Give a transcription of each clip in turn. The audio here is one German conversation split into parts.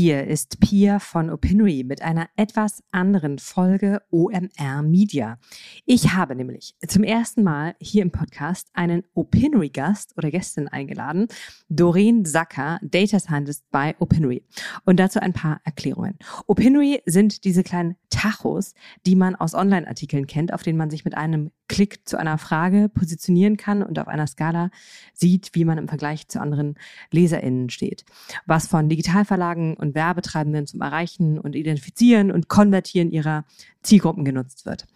Hier ist Pia von Opinory mit einer etwas anderen Folge OMR Media. Ich habe nämlich zum ersten Mal hier im Podcast einen Opinory-Gast oder Gästin eingeladen, Doreen Sacker, Data Scientist bei Opinory. Und dazu ein paar Erklärungen. Opinory sind diese kleinen Tachos, die man aus Online-Artikeln kennt, auf denen man sich mit einem Klick zu einer Frage positionieren kann und auf einer Skala sieht, wie man im Vergleich zu anderen LeserInnen steht. Was von Digitalverlagen und Werbetreibenden zum Erreichen und Identifizieren und Konvertieren ihrer Zielgruppen genutzt wird.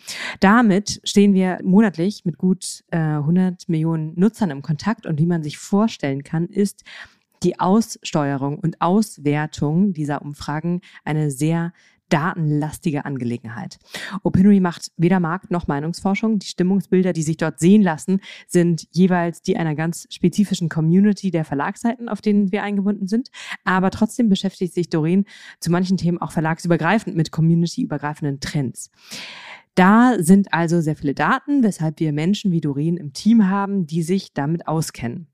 Damit stehen wir monatlich mit gut äh, 100 Millionen Nutzern im Kontakt und wie man sich vorstellen kann, ist die Aussteuerung und Auswertung dieser Umfragen eine sehr datenlastige Angelegenheit. Opinory macht weder Markt- noch Meinungsforschung. Die Stimmungsbilder, die sich dort sehen lassen, sind jeweils die einer ganz spezifischen Community der Verlagsseiten, auf denen wir eingebunden sind. Aber trotzdem beschäftigt sich Doreen zu manchen Themen auch verlagsübergreifend mit communityübergreifenden Trends. Da sind also sehr viele Daten, weshalb wir Menschen wie Doreen im Team haben, die sich damit auskennen.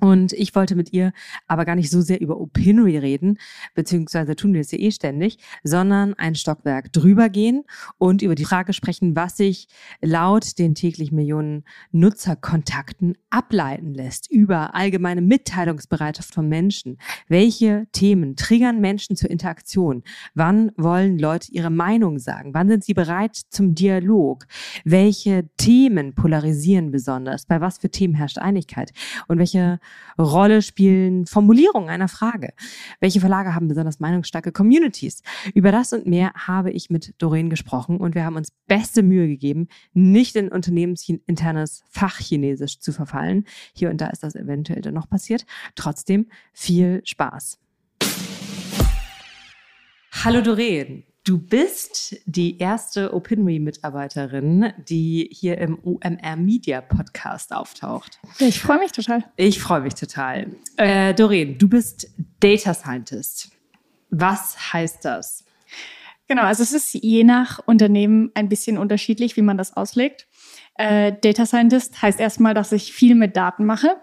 Und ich wollte mit ihr aber gar nicht so sehr über Opinory reden, beziehungsweise tun wir es ja eh ständig, sondern ein Stockwerk drüber gehen und über die Frage sprechen, was sich laut den täglich Millionen Nutzerkontakten ableiten lässt über allgemeine Mitteilungsbereitschaft von Menschen. Welche Themen triggern Menschen zur Interaktion? Wann wollen Leute ihre Meinung sagen? Wann sind sie bereit zum Dialog? Welche Themen polarisieren besonders? Bei was für Themen herrscht Einigkeit? Und welche Rolle spielen Formulierungen einer Frage? Welche Verlage haben besonders meinungsstarke Communities? Über das und mehr habe ich mit Doreen gesprochen und wir haben uns beste Mühe gegeben, nicht in unternehmensinternes Fachchinesisch zu verfallen. Hier und da ist das eventuell dann noch passiert. Trotzdem viel Spaß. Hallo Doreen. Du bist die erste Opinory-Mitarbeiterin, die hier im OMR Media Podcast auftaucht. Ich freue mich total. Ich freue mich total. Äh, Doreen, du bist Data Scientist. Was heißt das? Genau, also es ist je nach Unternehmen ein bisschen unterschiedlich, wie man das auslegt. Äh, Data Scientist heißt erstmal, dass ich viel mit Daten mache.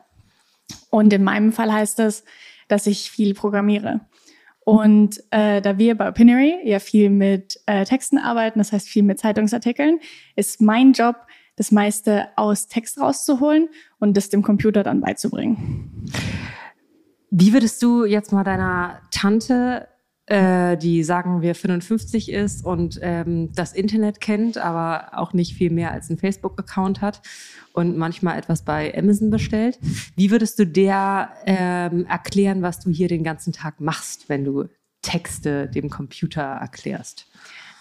Und in meinem Fall heißt das, dass ich viel programmiere. Und äh, da wir bei Opinory ja viel mit äh, Texten arbeiten, das heißt viel mit Zeitungsartikeln, ist mein Job, das meiste aus Text rauszuholen und das dem Computer dann beizubringen. Wie würdest du jetzt mal deiner Tante äh, die sagen wir 55 ist und ähm, das Internet kennt, aber auch nicht viel mehr als einen Facebook-Account hat und manchmal etwas bei Amazon bestellt. Wie würdest du der ähm, erklären, was du hier den ganzen Tag machst, wenn du Texte dem Computer erklärst?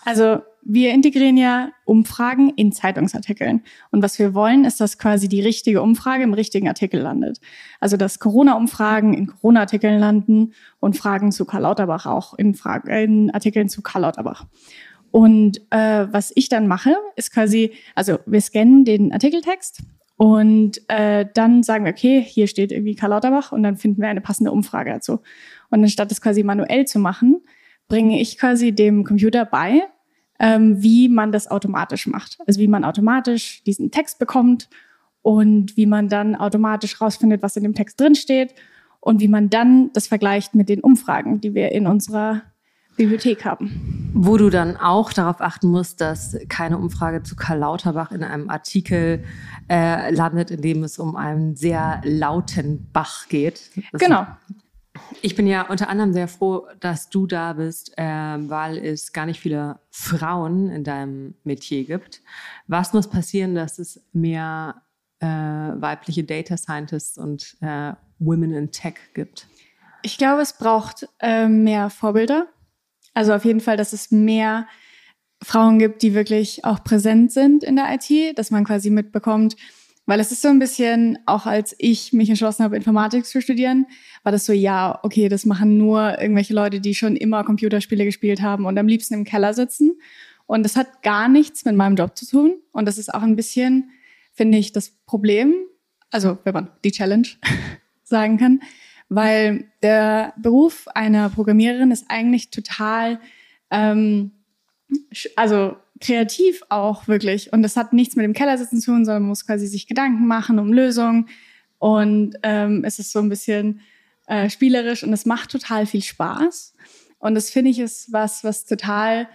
Also wir integrieren ja Umfragen in Zeitungsartikeln. Und was wir wollen, ist, dass quasi die richtige Umfrage im richtigen Artikel landet. Also dass Corona-Umfragen in Corona-Artikeln landen und Fragen zu Karl Lauterbach auch in, Frage, in Artikeln zu Karl Lauterbach. Und äh, was ich dann mache, ist quasi, also wir scannen den Artikeltext und äh, dann sagen wir, okay, hier steht irgendwie Karl Lauterbach und dann finden wir eine passende Umfrage dazu. Und anstatt das quasi manuell zu machen, bringe ich quasi dem Computer bei, ähm, wie man das automatisch macht. Also wie man automatisch diesen Text bekommt und wie man dann automatisch rausfindet, was in dem Text drin steht und wie man dann das vergleicht mit den Umfragen, die wir in unserer Bibliothek haben. Wo du dann auch darauf achten musst, dass keine Umfrage zu Karl Lauterbach in einem Artikel äh, landet, in dem es um einen sehr lauten Bach geht. Das genau. Ich bin ja unter anderem sehr froh, dass du da bist, äh, weil es gar nicht viele Frauen in deinem Metier gibt. Was muss passieren, dass es mehr äh, weibliche Data Scientists und äh, Women in Tech gibt? Ich glaube, es braucht äh, mehr Vorbilder. Also auf jeden Fall, dass es mehr Frauen gibt, die wirklich auch präsent sind in der IT, dass man quasi mitbekommt, weil es ist so ein bisschen, auch als ich mich entschlossen habe, Informatik zu studieren, war das so, ja, okay, das machen nur irgendwelche Leute, die schon immer Computerspiele gespielt haben und am liebsten im Keller sitzen. Und das hat gar nichts mit meinem Job zu tun. Und das ist auch ein bisschen, finde ich, das Problem, also wenn man die Challenge sagen kann, weil der Beruf einer Programmiererin ist eigentlich total, ähm, also kreativ auch wirklich. Und das hat nichts mit dem Kellersitzen zu tun, sondern man muss quasi sich Gedanken machen um Lösungen. Und ähm, es ist so ein bisschen äh, spielerisch und es macht total viel Spaß. Und das finde ich ist was, was total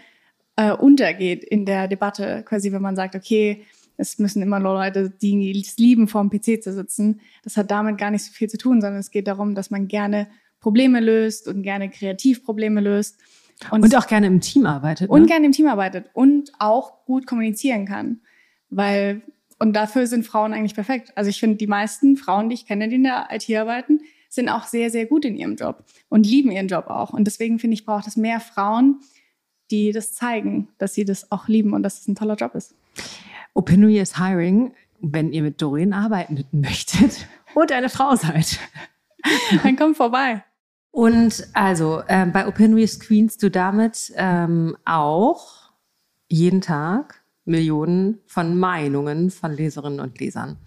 äh, untergeht in der Debatte, quasi wenn man sagt, okay, es müssen immer nur Leute, die es lieben, vor dem PC zu sitzen. Das hat damit gar nicht so viel zu tun, sondern es geht darum, dass man gerne Probleme löst und gerne kreativ Probleme löst. Und, und auch gerne im Team arbeitet. Und ne? gerne im Team arbeitet und auch gut kommunizieren kann. Weil, und dafür sind Frauen eigentlich perfekt. Also ich finde, die meisten Frauen, die ich kenne, die in der IT arbeiten, sind auch sehr, sehr gut in ihrem Job und lieben ihren Job auch. Und deswegen finde ich, braucht es mehr Frauen, die das zeigen, dass sie das auch lieben und dass es ein toller Job ist. Opinoy is hiring, wenn ihr mit Doreen arbeiten möchtet und eine Frau seid. Dann kommt vorbei. Und also äh, bei Opinoy screenst du damit ähm, auch jeden Tag Millionen von Meinungen von Leserinnen und Lesern.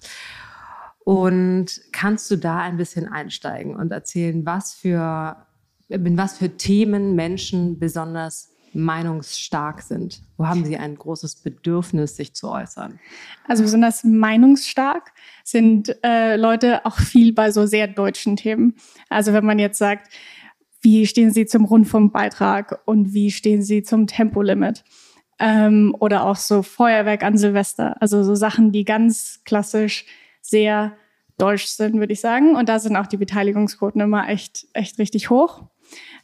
Und kannst du da ein bisschen einsteigen und erzählen, was für, in was für Themen Menschen besonders meinungsstark sind? Wo haben sie ein großes Bedürfnis, sich zu äußern? Also besonders meinungsstark sind äh, Leute auch viel bei so sehr deutschen Themen. Also wenn man jetzt sagt, wie stehen sie zum Rundfunkbeitrag und wie stehen sie zum Tempolimit? Ähm, oder auch so Feuerwerk an Silvester. Also so Sachen, die ganz klassisch sehr deutsch sind, würde ich sagen. Und da sind auch die Beteiligungsquoten immer echt, echt richtig hoch.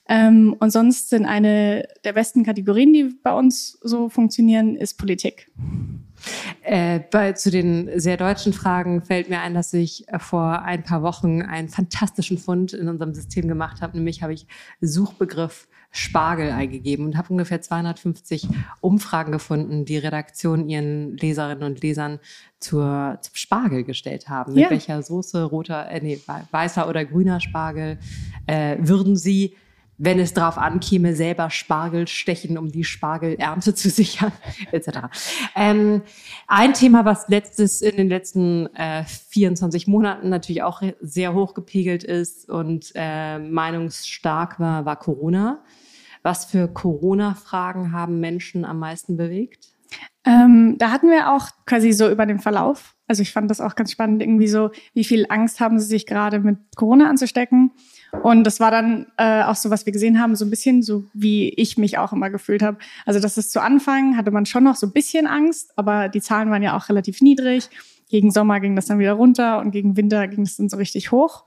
Ähm, und sonst sind eine der besten Kategorien, die bei uns so funktionieren, ist Politik. Äh, bei, zu den sehr deutschen Fragen fällt mir ein, dass ich vor ein paar Wochen einen fantastischen Fund in unserem System gemacht habe. Nämlich habe ich Suchbegriff Spargel eingegeben und habe ungefähr 250 Umfragen gefunden, die Redaktionen ihren Leserinnen und Lesern zur, zum Spargel gestellt haben. Mit welcher Soße, roter, äh, nee, weißer oder grüner Spargel äh, würden sie wenn es darauf ankäme, selber Spargel stechen, um die Spargelernte zu sichern, etc. Ähm, ein Thema, was letztes in den letzten äh, 24 Monaten natürlich auch sehr hoch gepegelt ist und äh, meinungsstark war, war Corona. Was für Corona-Fragen haben Menschen am meisten bewegt? Ähm, da hatten wir auch quasi so über den Verlauf. Also ich fand das auch ganz spannend, irgendwie so, wie viel Angst haben sie sich gerade mit Corona anzustecken und das war dann äh, auch so, was wir gesehen haben, so ein bisschen so, wie ich mich auch immer gefühlt habe. Also das ist zu Anfang, hatte man schon noch so ein bisschen Angst, aber die Zahlen waren ja auch relativ niedrig. Gegen Sommer ging das dann wieder runter und gegen Winter ging es dann so richtig hoch.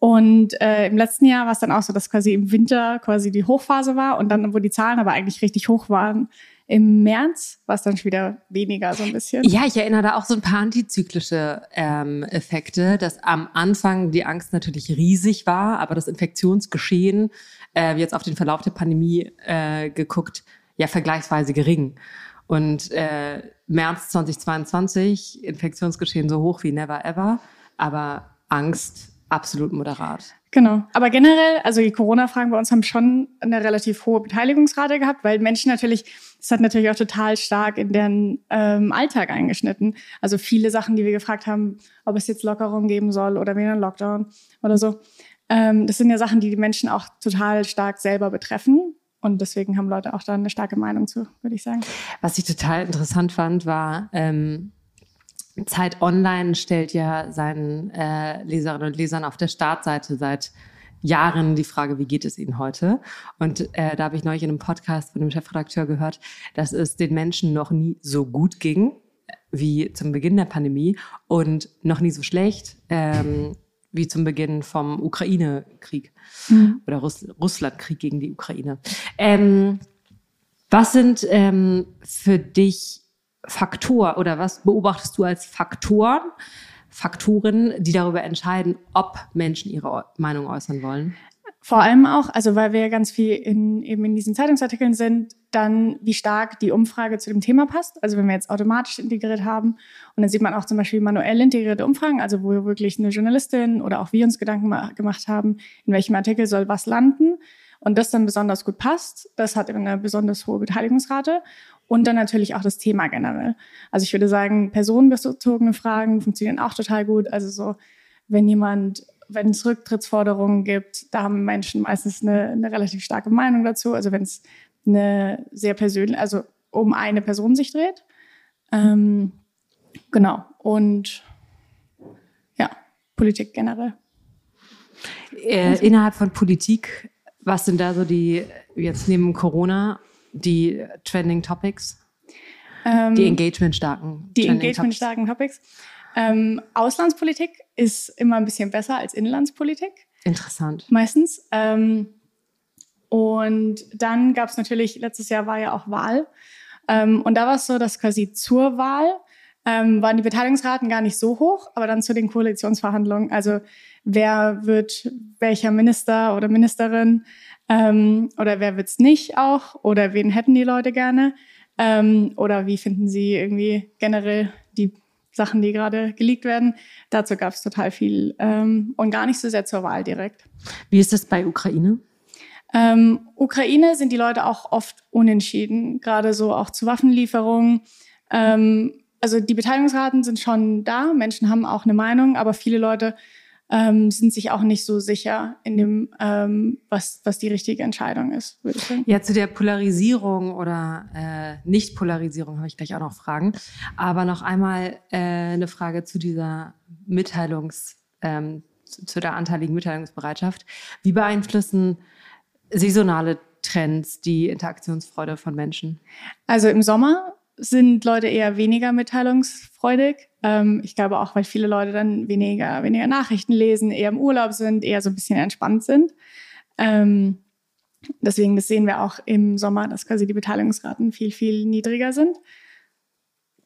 Und äh, im letzten Jahr war es dann auch so, dass quasi im Winter quasi die Hochphase war und dann, wo die Zahlen aber eigentlich richtig hoch waren, im März war es dann schon wieder weniger so ein bisschen. Ja, ich erinnere da auch so ein paar antizyklische ähm, Effekte, dass am Anfang die Angst natürlich riesig war, aber das Infektionsgeschehen, äh, jetzt auf den Verlauf der Pandemie äh, geguckt, ja vergleichsweise gering. Und äh, März 2022, Infektionsgeschehen so hoch wie never ever, aber Angst absolut moderat. Genau. Aber generell, also die Corona-Fragen bei uns haben schon eine relativ hohe Beteiligungsrate gehabt, weil Menschen natürlich, das hat natürlich auch total stark in deren ähm, Alltag eingeschnitten. Also viele Sachen, die wir gefragt haben, ob es jetzt Lockerung geben soll oder wieder einen Lockdown oder so. Ähm, das sind ja Sachen, die die Menschen auch total stark selber betreffen. Und deswegen haben Leute auch da eine starke Meinung zu, würde ich sagen. Was ich total interessant fand, war, ähm, Zeit Online stellt ja seinen äh, Leserinnen und Lesern auf der Startseite seit Jahren die Frage, wie geht es Ihnen heute? Und äh, da habe ich neulich in einem Podcast von dem Chefredakteur gehört, dass es den Menschen noch nie so gut ging wie zum Beginn der Pandemie und noch nie so schlecht ähm, wie zum Beginn vom Ukraine-Krieg mhm. oder Russ Russland-Krieg gegen die Ukraine. Ähm, was sind ähm, für dich Faktor oder was beobachtest du als Faktoren, Faktoren, die darüber entscheiden, ob Menschen ihre Meinung äußern wollen? Vor allem auch, also weil wir ganz viel in, eben in diesen Zeitungsartikeln sind, dann wie stark die Umfrage zu dem Thema passt. Also wenn wir jetzt automatisch integriert haben und dann sieht man auch zum Beispiel manuell integrierte Umfragen, also wo wirklich eine Journalistin oder auch wir uns Gedanken gemacht haben, in welchem Artikel soll was landen und das dann besonders gut passt, das hat eben eine besonders hohe Beteiligungsrate und dann natürlich auch das Thema generell. Also ich würde sagen, personenbezogene Fragen funktionieren auch total gut. Also so, wenn jemand, wenn es Rücktrittsforderungen gibt, da haben Menschen meistens eine, eine relativ starke Meinung dazu. Also wenn es eine sehr persönliche, also um eine Person sich dreht. Ähm, genau. Und ja, Politik generell. Äh, innerhalb von Politik Was sind da so die, jetzt neben Corona, die Trending Topics? Ähm, die engagement-starken. Die engagement-starken Topics. Ähm, Auslandspolitik ist immer ein bisschen besser als Inlandspolitik. Interessant. Meistens. Ähm, und dann gab es natürlich, letztes Jahr war ja auch Wahl. Ähm, und da war es so, dass quasi zur Wahl ähm, waren die Beteiligungsraten gar nicht so hoch, aber dann zu den Koalitionsverhandlungen, also wer wird welcher Minister oder Ministerin ähm, oder wer wird's nicht auch oder wen hätten die Leute gerne ähm, oder wie finden sie irgendwie generell die Sachen, die gerade geleakt werden. Dazu gab es total viel ähm, und gar nicht so sehr zur Wahl direkt. Wie ist das bei Ukraine? Ähm, Ukraine sind die Leute auch oft unentschieden, gerade so auch zu Waffenlieferungen. Ähm, also die Beteiligungsraten sind schon da, Menschen haben auch eine Meinung, aber viele Leute ähm, sind sich auch nicht so sicher in dem, ähm, was, was die richtige Entscheidung ist, würde ich sagen. Ja, zu der Polarisierung oder äh, Nicht-Polarisierung habe ich gleich auch noch Fragen. Aber noch einmal äh, eine Frage zu dieser Mitteilungs, ähm, zu, zu der anteiligen Mitteilungsbereitschaft. Wie beeinflussen saisonale Trends die Interaktionsfreude von Menschen? Also im Sommer sind Leute eher weniger mitteilungsfreudig. Ähm, ich glaube auch, weil viele Leute dann weniger, weniger Nachrichten lesen, eher im Urlaub sind, eher so ein bisschen entspannt sind. Ähm, deswegen, das sehen wir auch im Sommer, dass quasi die Beteiligungsraten viel, viel niedriger sind.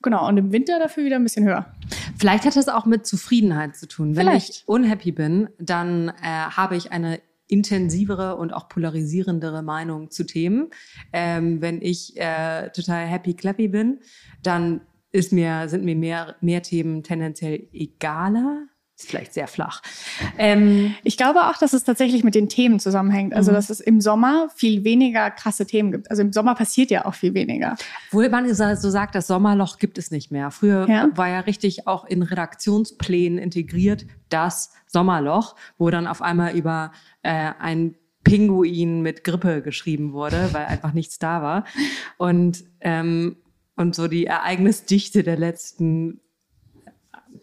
Genau, und im Winter dafür wieder ein bisschen höher. Vielleicht hat das auch mit Zufriedenheit zu tun. Wenn Vielleicht. ich unhappy bin, dann äh, habe ich eine intensivere und auch polarisierendere Meinung zu Themen. Ähm, wenn ich äh, total happy clappy bin, dann ist mir, sind mir mehr, mehr Themen tendenziell egaler. Ist vielleicht sehr flach. Ähm, ich glaube auch, dass es tatsächlich mit den Themen zusammenhängt. Also, mhm. dass es im Sommer viel weniger krasse Themen gibt. Also im Sommer passiert ja auch viel weniger. Obwohl man so sagt, das Sommerloch gibt es nicht mehr. Früher ja? war ja richtig auch in Redaktionsplänen integriert das Sommerloch, wo dann auf einmal über äh, ein Pinguin mit Grippe geschrieben wurde, weil einfach nichts da war. Und, ähm, und so die Ereignisdichte der letzten,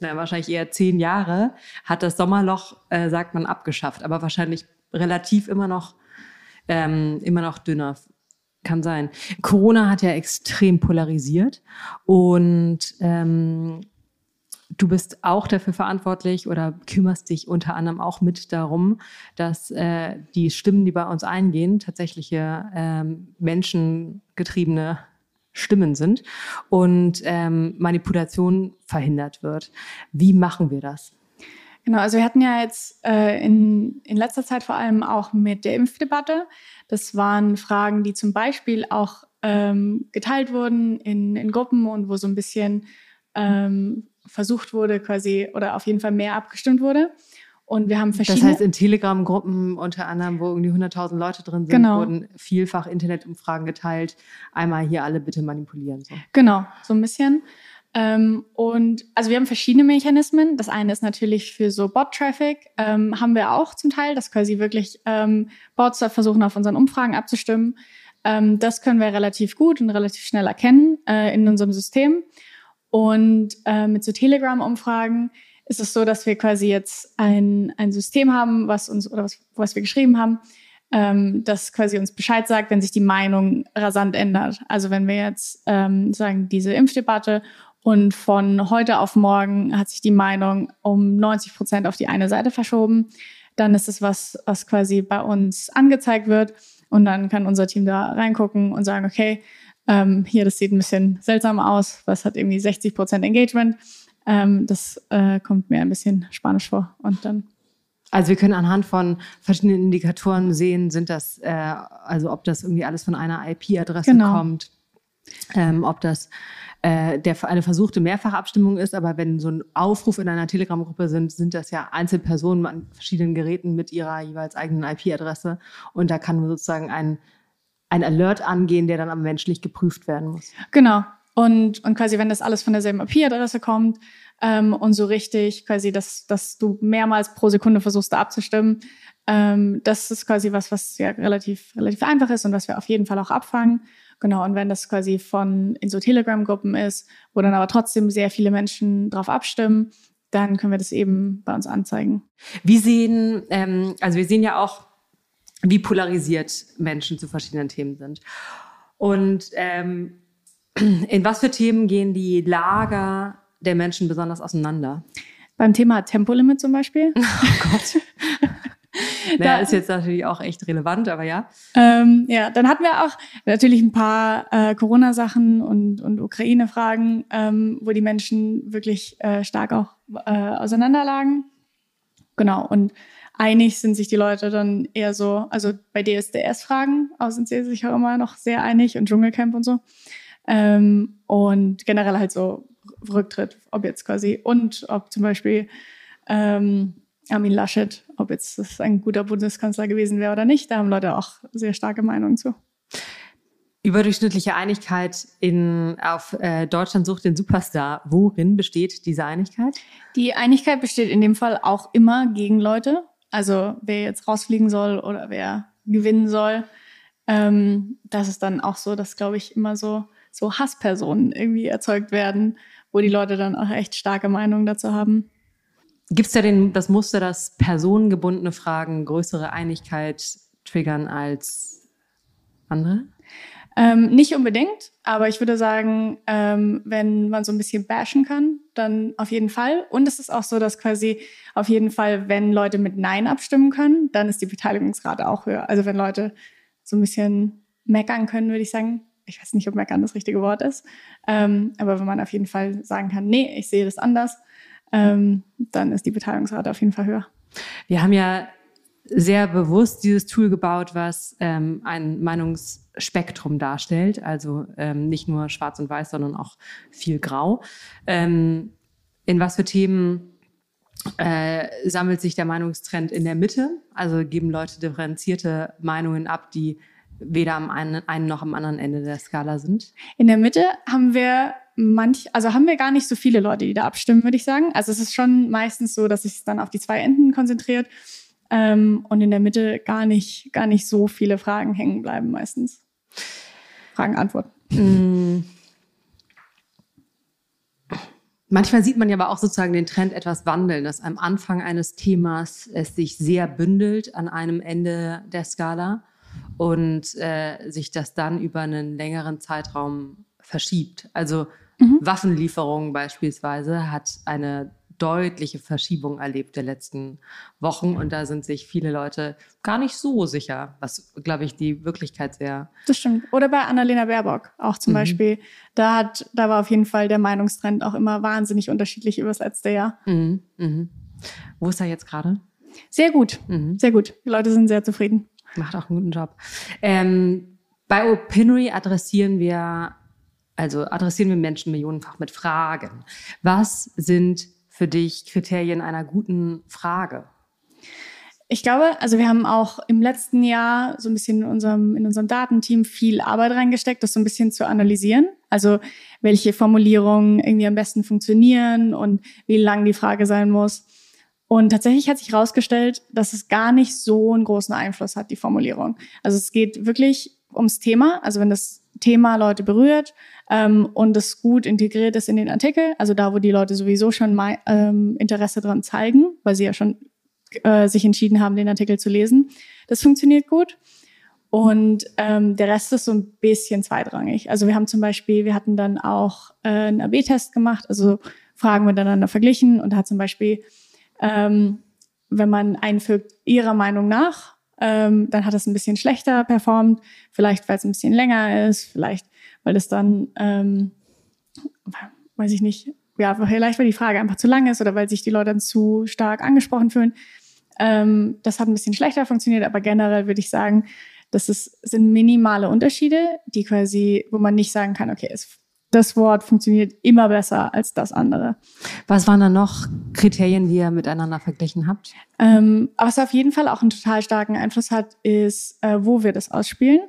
na, wahrscheinlich eher zehn Jahre, hat das Sommerloch, äh, sagt man, abgeschafft, aber wahrscheinlich relativ immer noch, ähm, immer noch dünner. Kann sein. Corona hat ja extrem polarisiert und ähm, Du bist auch dafür verantwortlich oder kümmerst dich unter anderem auch mit darum, dass äh, die Stimmen, die bei uns eingehen, tatsächliche ähm, menschengetriebene Stimmen sind und ähm, Manipulation verhindert wird. Wie machen wir das? Genau, also wir hatten ja jetzt äh, in, in letzter Zeit vor allem auch mit der Impfdebatte. Das waren Fragen, die zum Beispiel auch ähm, geteilt wurden in, in Gruppen und wo so ein bisschen ähm, versucht wurde, quasi, oder auf jeden Fall mehr abgestimmt wurde. Und wir haben verschiedene. Das heißt, in Telegram-Gruppen unter anderem, wo irgendwie 100.000 Leute drin sind, genau. wurden vielfach Internetumfragen geteilt. Einmal hier alle bitte manipulieren. So. Genau, so ein bisschen. Ähm, und also wir haben verschiedene Mechanismen. Das eine ist natürlich für so Bot-Traffic, ähm, haben wir auch zum Teil, dass quasi wirklich ähm, Bots versuchen, auf unseren Umfragen abzustimmen. Ähm, das können wir relativ gut und relativ schnell erkennen äh, in unserem System. Und äh, mit so Telegram-Umfragen ist es so, dass wir quasi jetzt ein, ein System haben, was uns oder was, was wir geschrieben haben, ähm, das quasi uns Bescheid sagt, wenn sich die Meinung rasant ändert. Also wenn wir jetzt ähm, sagen, diese Impfdebatte und von heute auf morgen hat sich die Meinung um 90 Prozent auf die eine Seite verschoben, dann ist es was, was quasi bei uns angezeigt wird. Und dann kann unser Team da reingucken und sagen, okay, ähm, hier, das sieht ein bisschen seltsam aus, was hat irgendwie 60 Prozent Engagement. Ähm, das äh, kommt mir ein bisschen spanisch vor. Und dann also wir können anhand von verschiedenen Indikatoren sehen, sind das, äh, also ob das irgendwie alles von einer IP-Adresse genau. kommt, ähm, ob das äh, der eine versuchte Mehrfachabstimmung ist, aber wenn so ein Aufruf in einer Telegram-Gruppe sind, sind das ja Einzelpersonen an verschiedenen Geräten mit ihrer jeweils eigenen IP-Adresse und da kann sozusagen ein ein Alert angehen, der dann am menschlich geprüft werden muss. Genau. Und, und quasi, wenn das alles von derselben IP-Adresse kommt ähm, und so richtig quasi, dass, dass du mehrmals pro Sekunde versuchst, da abzustimmen, ähm, das ist quasi was, was ja relativ, relativ einfach ist und was wir auf jeden Fall auch abfangen. Genau, und wenn das quasi von in so Telegram-Gruppen ist, wo dann aber trotzdem sehr viele Menschen drauf abstimmen, dann können wir das eben bei uns anzeigen. Wie sehen, ähm, also wir sehen ja auch wie polarisiert Menschen zu verschiedenen Themen sind. Und ähm, in was für Themen gehen die Lager der Menschen besonders auseinander? Beim Thema Tempolimit zum Beispiel. Oh Gott. naja, ist jetzt natürlich auch echt relevant, aber ja. Ähm, ja, dann hatten wir auch natürlich ein paar äh, Corona-Sachen und, und Ukraine-Fragen, ähm, wo die Menschen wirklich äh, stark auch äh, auseinanderlagen. Genau, und einig sind sich die Leute dann eher so, also bei DSDS-Fragen sind sie sich auch immer noch sehr einig und Dschungelcamp und so. Ähm, und generell halt so Rücktritt, ob jetzt quasi und ob zum Beispiel ähm, Armin Laschet, ob jetzt das ein guter Bundeskanzler gewesen wäre oder nicht, da haben Leute auch sehr starke Meinungen zu. Überdurchschnittliche Einigkeit in, auf äh, Deutschland sucht den Superstar. Worin besteht diese Einigkeit? Die Einigkeit besteht in dem Fall auch immer gegen Leute. Also wer jetzt rausfliegen soll oder wer gewinnen soll. Ähm, das ist dann auch so, dass, glaube ich, immer so, so Hasspersonen irgendwie erzeugt werden, wo die Leute dann auch echt starke Meinungen dazu haben. Gibt es da den, das Muster, dass personengebundene Fragen größere Einigkeit triggern als andere? Ähm, nicht unbedingt, aber ich würde sagen, ähm, wenn man so ein bisschen bashen kann, dann auf jeden Fall. Und es ist auch so, dass quasi auf jeden Fall, wenn Leute mit Nein abstimmen können, dann ist die Beteiligungsrate auch höher. Also wenn Leute so ein bisschen meckern können, würde ich sagen, ich weiß nicht, ob meckern das richtige Wort ist, ähm, aber wenn man auf jeden Fall sagen kann, nee, ich sehe das anders, ähm, dann ist die Beteiligungsrate auf jeden Fall höher. Wir haben ja sehr bewusst dieses Tool gebaut, was ähm, ein Meinungsspektrum darstellt, also ähm, nicht nur schwarz und weiß, sondern auch viel grau. Ähm, in was für Themen äh, sammelt sich der Meinungstrend in der Mitte? Also geben Leute differenzierte Meinungen ab, die weder am einen, einen noch am anderen Ende der Skala sind? In der Mitte haben wir manch, also haben wir gar nicht so viele Leute, die da abstimmen, würde ich sagen. Also es ist schon meistens so, dass sich es dann auf die zwei Enden konzentriert ähm, und in der Mitte gar nicht, gar nicht so viele Fragen hängen bleiben meistens. Fragen, Antworten. Mm. Manchmal sieht man ja aber auch sozusagen den Trend etwas wandeln, dass am Anfang eines Themas es sich sehr bündelt an einem Ende der Skala und äh, sich das dann über einen längeren Zeitraum verschiebt. Also mhm. Waffenlieferungen beispielsweise hat eine deutliche Verschiebung erlebt der letzten Wochen und da sind sich viele Leute gar nicht so sicher, was, glaube ich, die Wirklichkeit sehr. Das stimmt. Oder bei Annalena Baerbock auch zum mhm. Beispiel. Da hat, da war auf jeden Fall der Meinungstrend auch immer wahnsinnig unterschiedlich über das letzte Jahr. Mhm. Mhm. Wo ist er jetzt gerade? Sehr gut, mhm. sehr gut. Die Leute sind sehr zufrieden. Macht auch einen guten Job. Ähm, bei Opinory adressieren wir also adressieren wir Menschen millionenfach mit Fragen. Was sind für dich Kriterien einer guten Frage? Ich glaube, also wir haben auch im letzten Jahr so ein bisschen in unserem, in unserem Datenteam viel Arbeit reingesteckt, das so ein bisschen zu analysieren. Also welche Formulierungen irgendwie am besten funktionieren und wie lang die Frage sein muss. Und tatsächlich hat sich herausgestellt, dass es gar nicht so einen großen Einfluss hat, die Formulierung. Also es geht wirklich ums Thema. Also wenn das Thema Leute berührt ähm, und es gut integriert ist in den Artikel, also da, wo die Leute sowieso schon ähm, Interesse dran zeigen, weil sie ja schon äh, sich entschieden haben, den Artikel zu lesen, das funktioniert gut. Und ähm, der Rest ist so ein bisschen zweitrangig. Also wir haben zum Beispiel, wir hatten dann auch äh, einen AB-Test gemacht, also Fragen miteinander verglichen und da hat zum Beispiel, ähm, wenn man einfügt, ihrer Meinung nach, ähm, dann hat es ein bisschen schlechter performt. Vielleicht, weil es ein bisschen länger ist, vielleicht, weil es dann, ähm, weiß ich nicht, ja, vielleicht, weil die Frage einfach zu lang ist oder weil sich die Leute dann zu stark angesprochen fühlen. Ähm, das hat ein bisschen schlechter funktioniert, aber generell würde ich sagen, das ist, sind minimale Unterschiede, die quasi, wo man nicht sagen kann, okay, es das Wort funktioniert immer besser als das andere. Was waren da noch Kriterien, die ihr miteinander verglichen habt? Ähm, was auf jeden Fall auch einen total starken Einfluss hat, ist, äh, wo wir das ausspielen.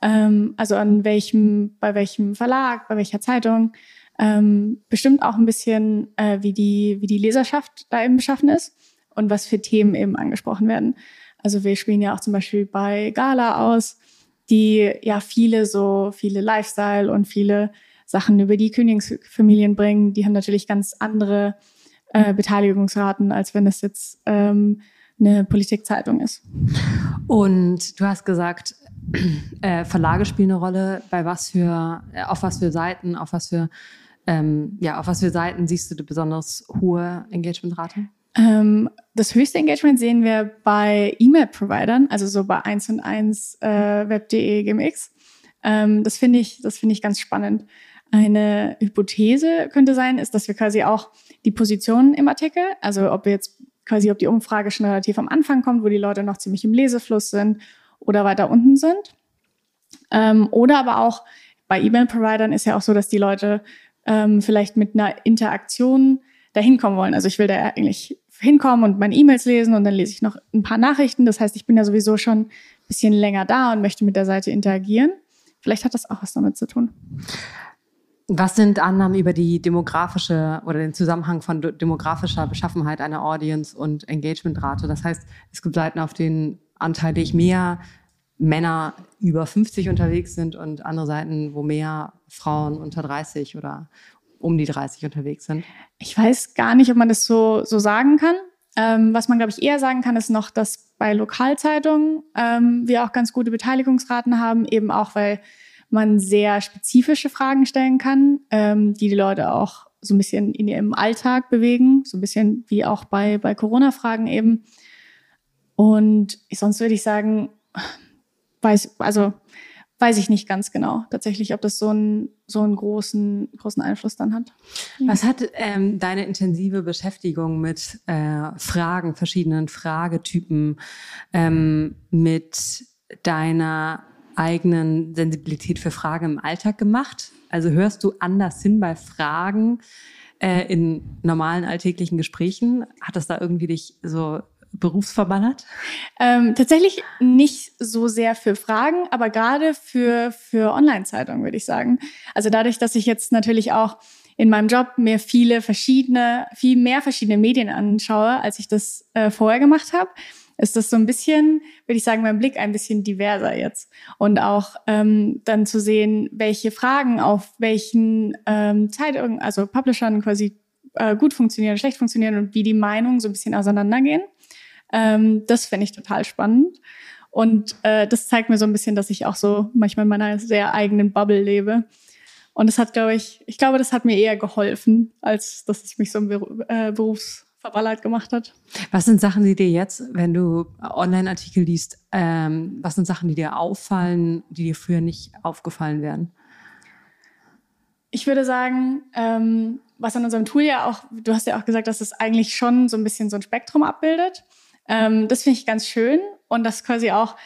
Ähm, also an welchem, bei welchem Verlag, bei welcher Zeitung. Ähm, bestimmt auch ein bisschen, äh, wie, die, wie die Leserschaft da eben beschaffen ist und was für Themen eben angesprochen werden. Also wir spielen ja auch zum Beispiel bei Gala aus, die ja viele so, viele Lifestyle und viele Sachen über die Königsfamilien bringen, die haben natürlich ganz andere äh, Beteiligungsraten, als wenn es jetzt ähm, eine Politikzeitung ist. Und du hast gesagt, äh, Verlage spielen eine Rolle. Bei was für, äh, auf was für Seiten, auf was für, ähm, ja, auf was für Seiten siehst du die besonders hohe Engagementrate? Ähm, das höchste Engagement sehen wir bei E-Mail-Providern, also so bei 1 und 1 äh, web.de, GMX. Ähm, das finde ich, das finde ich ganz spannend. Eine Hypothese könnte sein, ist, dass wir quasi auch die Positionen im Artikel, also ob wir jetzt quasi, ob die Umfrage schon relativ am Anfang kommt, wo die Leute noch ziemlich im Lesefluss sind oder weiter unten sind. Ähm, oder aber auch bei E-Mail-Providern ist ja auch so, dass die Leute ähm, vielleicht mit einer Interaktion dahin kommen wollen. Also ich will da eigentlich hinkommen und meine E-Mails lesen und dann lese ich noch ein paar Nachrichten. Das heißt, ich bin ja sowieso schon ein bisschen länger da und möchte mit der Seite interagieren. Vielleicht hat das auch was damit zu tun. Was sind Annahmen über die demografische oder den Zusammenhang von demografischer Beschaffenheit einer Audience und Engagementrate? Das heißt, es gibt Seiten, auf denen anteilig mehr Männer über 50 unterwegs sind und andere Seiten, wo mehr Frauen unter 30 oder um die 30 unterwegs sind? Ich weiß gar nicht, ob man das so, so sagen kann. Ähm, was man, glaube ich, eher sagen kann, ist noch, dass bei Lokalzeitungen ähm, wir auch ganz gute Beteiligungsraten haben, eben auch, weil man sehr spezifische Fragen stellen kann, ähm, die die Leute auch so ein bisschen in ihrem Alltag bewegen, so ein bisschen wie auch bei, bei Corona-Fragen eben. Und sonst würde ich sagen, weiß, also weiß ich nicht ganz genau tatsächlich, ob das so einen, so einen großen, großen Einfluss dann hat. Was hat ähm, deine intensive Beschäftigung mit äh, Fragen, verschiedenen Fragetypen, ähm, mit deiner eigenen Sensibilität für Fragen im Alltag gemacht? Also hörst du anders hin bei Fragen äh, in normalen alltäglichen Gesprächen? Hat das da irgendwie dich so berufsverballert? Ähm, tatsächlich nicht so sehr für Fragen, aber gerade für, für Online-Zeitungen, würde ich sagen. Also dadurch, dass ich jetzt natürlich auch in meinem Job mir viele verschiedene, viel mehr verschiedene Medien anschaue, als ich das äh, vorher gemacht habe, ist das so ein bisschen, würde ich sagen, mein Blick ein bisschen diverser jetzt. Und auch ähm, dann zu sehen, welche Fragen auf welchen ähm, Zeitungen, also Publishern quasi äh, gut funktionieren, schlecht funktionieren und wie die Meinungen so ein bisschen auseinandergehen. Ähm, das finde ich total spannend. Und äh, das zeigt mir so ein bisschen, dass ich auch so manchmal in meiner sehr eigenen Bubble lebe. Und das hat, glaube ich, ich glaube, das hat mir eher geholfen, als dass es mich so im äh, Berufsverballert gemacht hat. Was sind Sachen, die dir jetzt, wenn du Online-Artikel liest, ähm, was sind Sachen, die dir auffallen, die dir früher nicht aufgefallen wären? Ich würde sagen, ähm, was an unserem Tool ja auch, du hast ja auch gesagt, dass es eigentlich schon so ein bisschen so ein Spektrum abbildet. Ähm, das finde ich ganz schön und das quasi auch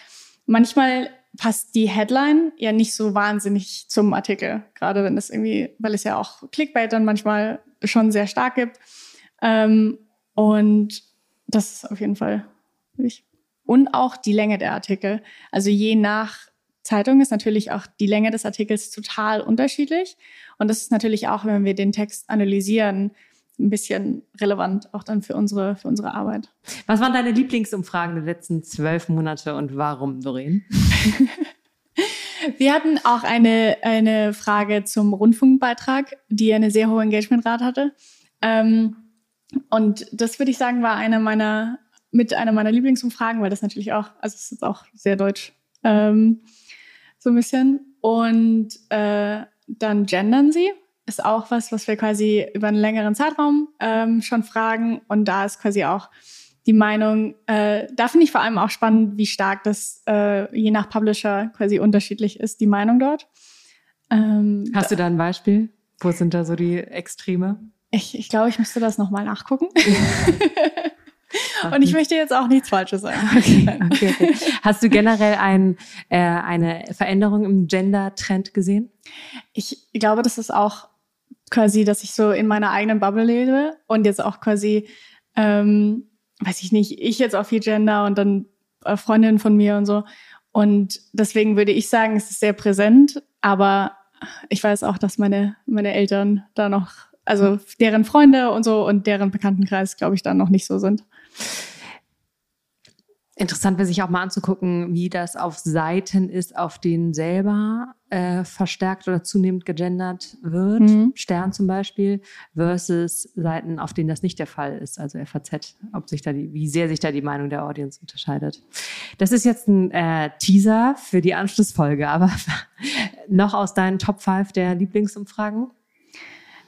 manchmal passt die Headline ja nicht so wahnsinnig zum Artikel, gerade wenn es irgendwie, weil es ja auch Clickbait dann manchmal schon sehr stark gibt. Ähm, und das ist auf jeden Fall wichtig. Und auch die Länge der Artikel. Also je nach Zeitung ist natürlich auch die Länge des Artikels total unterschiedlich. Und das ist natürlich auch, wenn wir den Text analysieren, ein bisschen relevant, auch dann für unsere, für unsere Arbeit. Was waren deine Lieblingsumfragen der letzten zwölf Monate und warum, Doreen? Wir hatten auch eine, eine Frage zum Rundfunkbeitrag, die eine sehr hohe Engagementrate hatte. Ähm, und das würde ich sagen, war eine meiner, mit einer meiner Lieblingsumfragen, weil das natürlich auch, also es ist auch sehr deutsch, ähm, so ein bisschen. Und äh, dann gendern sie ist auch was, was wir quasi über einen längeren Zeitraum ähm, schon fragen. Und da ist quasi auch die Meinung, äh, da finde ich vor allem auch spannend, wie stark das äh, je nach Publisher quasi unterschiedlich ist, die Meinung dort. Ähm, Hast du da ein Beispiel? Wo sind da so die Extreme? Ich, ich glaube, ich müsste das nochmal nachgucken. Und ich möchte jetzt auch nichts Falsches sagen. Okay, okay, okay. Hast du generell ein, äh, eine Veränderung im Gender-Trend gesehen? Ich glaube, das ist auch quasi, dass ich so in meiner eigenen Bubble lebe und jetzt auch quasi, ähm, weiß ich nicht, ich jetzt auch viel Gender und dann äh, Freundinnen von mir und so. Und deswegen würde ich sagen, es ist sehr präsent, aber ich weiß auch, dass meine, meine Eltern da noch, also deren Freunde und so und deren Bekanntenkreis, glaube ich, da noch nicht so sind. Interessant wäre sich auch mal anzugucken, wie das auf Seiten ist, auf denen selber äh, verstärkt oder zunehmend gegendert wird. Mhm. Stern zum Beispiel, versus Seiten, auf denen das nicht der Fall ist, also FAZ, ob sich da die, wie sehr sich da die Meinung der Audience unterscheidet. Das ist jetzt ein äh, Teaser für die Anschlussfolge, aber noch aus deinen Top 5 der Lieblingsumfragen?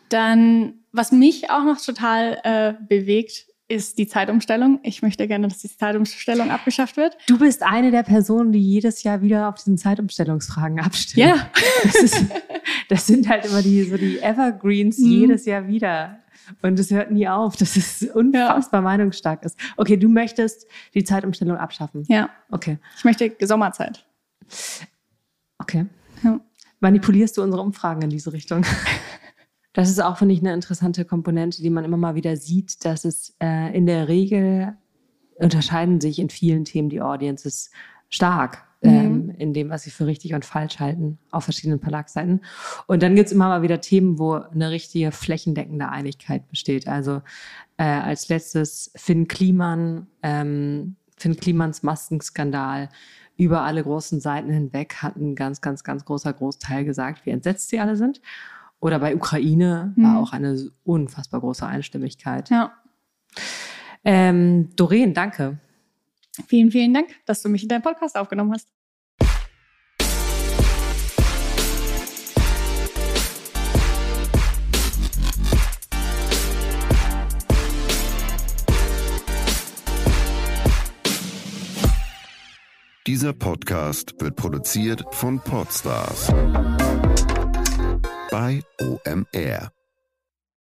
Dann, was mich auch noch total äh, bewegt, ist die Zeitumstellung. Ich möchte gerne, dass die Zeitumstellung abgeschafft wird. Du bist eine der Personen, die jedes Jahr wieder auf diesen Zeitumstellungsfragen abstimmen. Ja. Das, ist, das sind halt immer die, so die Evergreens mhm. jedes Jahr wieder. Und es hört nie auf, dass es unfassbar ja. meinungsstark ist. Okay, du möchtest die Zeitumstellung abschaffen. Ja. Okay. Ich möchte Sommerzeit. Okay. Ja. Manipulierst du unsere Umfragen in diese Richtung? Das ist auch, finde ich, eine interessante Komponente, die man immer mal wieder sieht, dass es äh, in der Regel unterscheiden sich in vielen Themen die Audiences stark mhm. ähm, in dem, was sie für richtig und falsch halten auf verschiedenen Verlagsseiten. Und dann gibt es immer mal wieder Themen, wo eine richtige flächendeckende Einigkeit besteht. Also äh, als letztes Finn Kliman, ähm, Finn Klimans Maskenskandal über alle großen Seiten hinweg hat ein ganz, ganz, ganz großer Großteil gesagt, wie entsetzt sie alle sind. Oder bei Ukraine war mhm. auch eine unfassbar große Einstimmigkeit. Ja. Ähm, Doreen, danke. Vielen, vielen Dank, dass du mich in deinen Podcast aufgenommen hast. Dieser Podcast wird produziert von Podstars bei OMR.